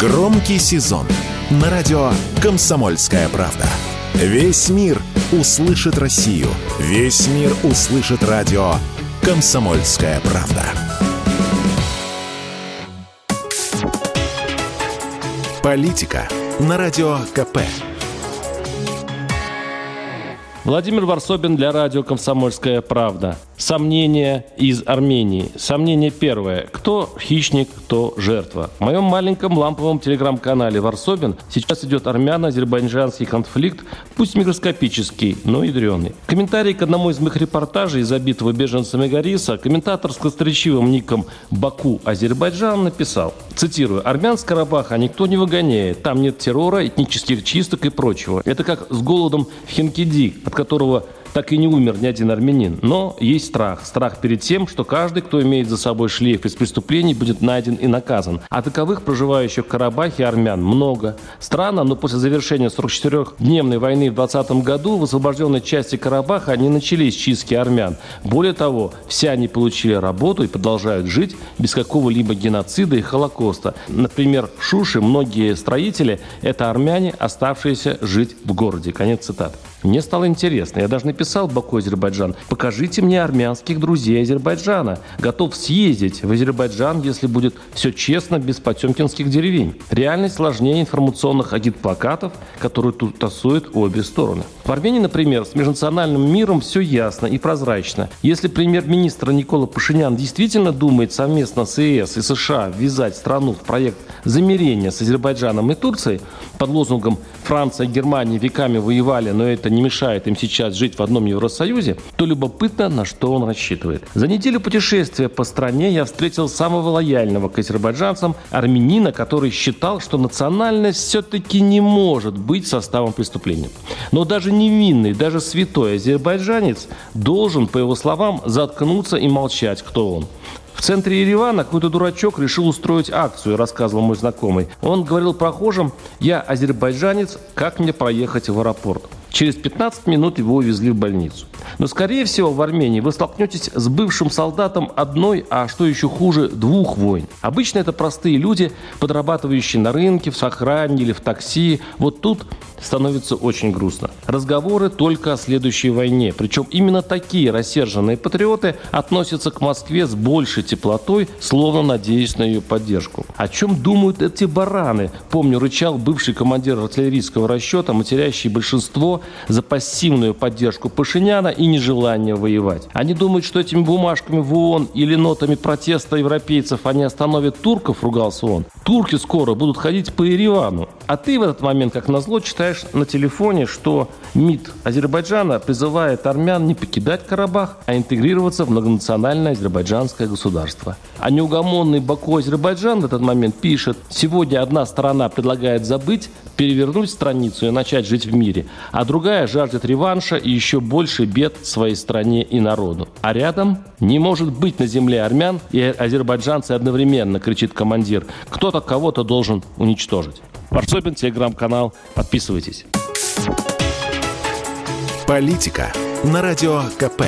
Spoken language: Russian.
Громкий сезон на радио «Комсомольская правда». Весь мир услышит Россию. Весь мир услышит радио «Комсомольская правда». Политика на радио КП. Владимир Варсобин для радио «Комсомольская правда». Сомнения из Армении. Сомнение первое. Кто хищник, кто жертва. В моем маленьком ламповом телеграм-канале Варсобин сейчас идет армяно-азербайджанский конфликт, пусть микроскопический, но ядреный. Комментарий к одному из моих репортажей, забитого беженцами Гориса, комментатор с кострячивым ником Баку Азербайджан написал, цитирую, «Армян с Карабаха никто не выгоняет, там нет террора, этнических чисток и прочего. Это как с голодом в Хинкиди, от которого так и не умер ни один армянин. Но есть страх. Страх перед тем, что каждый, кто имеет за собой шлейф из преступлений, будет найден и наказан. А таковых проживающих в Карабахе армян много. Странно, но после завершения 44-дневной войны в 2020 году в освобожденной части Карабаха не начались чистки армян. Более того, все они получили работу и продолжают жить без какого-либо геноцида и холокоста. Например, в Шуше многие строители – это армяне, оставшиеся жить в городе. Конец цитаты. Мне стало интересно. Я даже написал Баку Азербайджан, покажите мне армянских друзей Азербайджана. Готов съездить в Азербайджан, если будет все честно, без потемкинских деревень. Реальность сложнее информационных агитплакатов, которые тут тасуют обе стороны. В Армении, например, с межнациональным миром все ясно и прозрачно. Если премьер-министр Никола Пашинян действительно думает совместно с ЕС и США ввязать страну в проект замирения с Азербайджаном и Турцией под лозунгом «Франция и Германия веками воевали, но это не мешает им сейчас жить в одном Евросоюзе», то любопытно, на что он рассчитывает. За неделю путешествия по стране я встретил самого лояльного к азербайджанцам армянина, который считал, что национальность все-таки не может быть составом преступления. Но даже невинный, даже святой азербайджанец должен, по его словам, заткнуться и молчать, кто он. В центре Еревана какой-то дурачок решил устроить акцию, рассказывал мой знакомый. Он говорил прохожим, я азербайджанец, как мне проехать в аэропорт? Через 15 минут его увезли в больницу. Но, скорее всего, в Армении вы столкнетесь с бывшим солдатом одной, а что еще хуже, двух войн. Обычно это простые люди, подрабатывающие на рынке, в сохране или в такси. Вот тут становится очень грустно. Разговоры только о следующей войне. Причем именно такие рассерженные патриоты относятся к Москве с большей теплотой, словно надеясь на ее поддержку. О чем думают эти бараны? Помню, рычал бывший командир артиллерийского расчета, матерящий большинство за пассивную поддержку Пашиняна и нежелание воевать. Они думают, что этими бумажками в ООН или нотами протеста европейцев они остановят турков, ругался он. Турки скоро будут ходить по Еревану. А ты в этот момент, как назло, читаешь на телефоне, что МИД Азербайджана призывает армян не покидать Карабах, а интегрироваться в многонациональное азербайджанское государство. А неугомонный Баку Азербайджан в этот момент пишет, сегодня одна сторона предлагает забыть, перевернуть страницу и начать жить в мире, а другая жаждет реванша и еще больше бед своей стране и народу. А рядом не может быть на земле армян и азербайджанцы одновременно, кричит командир. Кто-то кого-то должен уничтожить. Варсобин, телеграм-канал. Подписывайтесь. Политика на радио КП.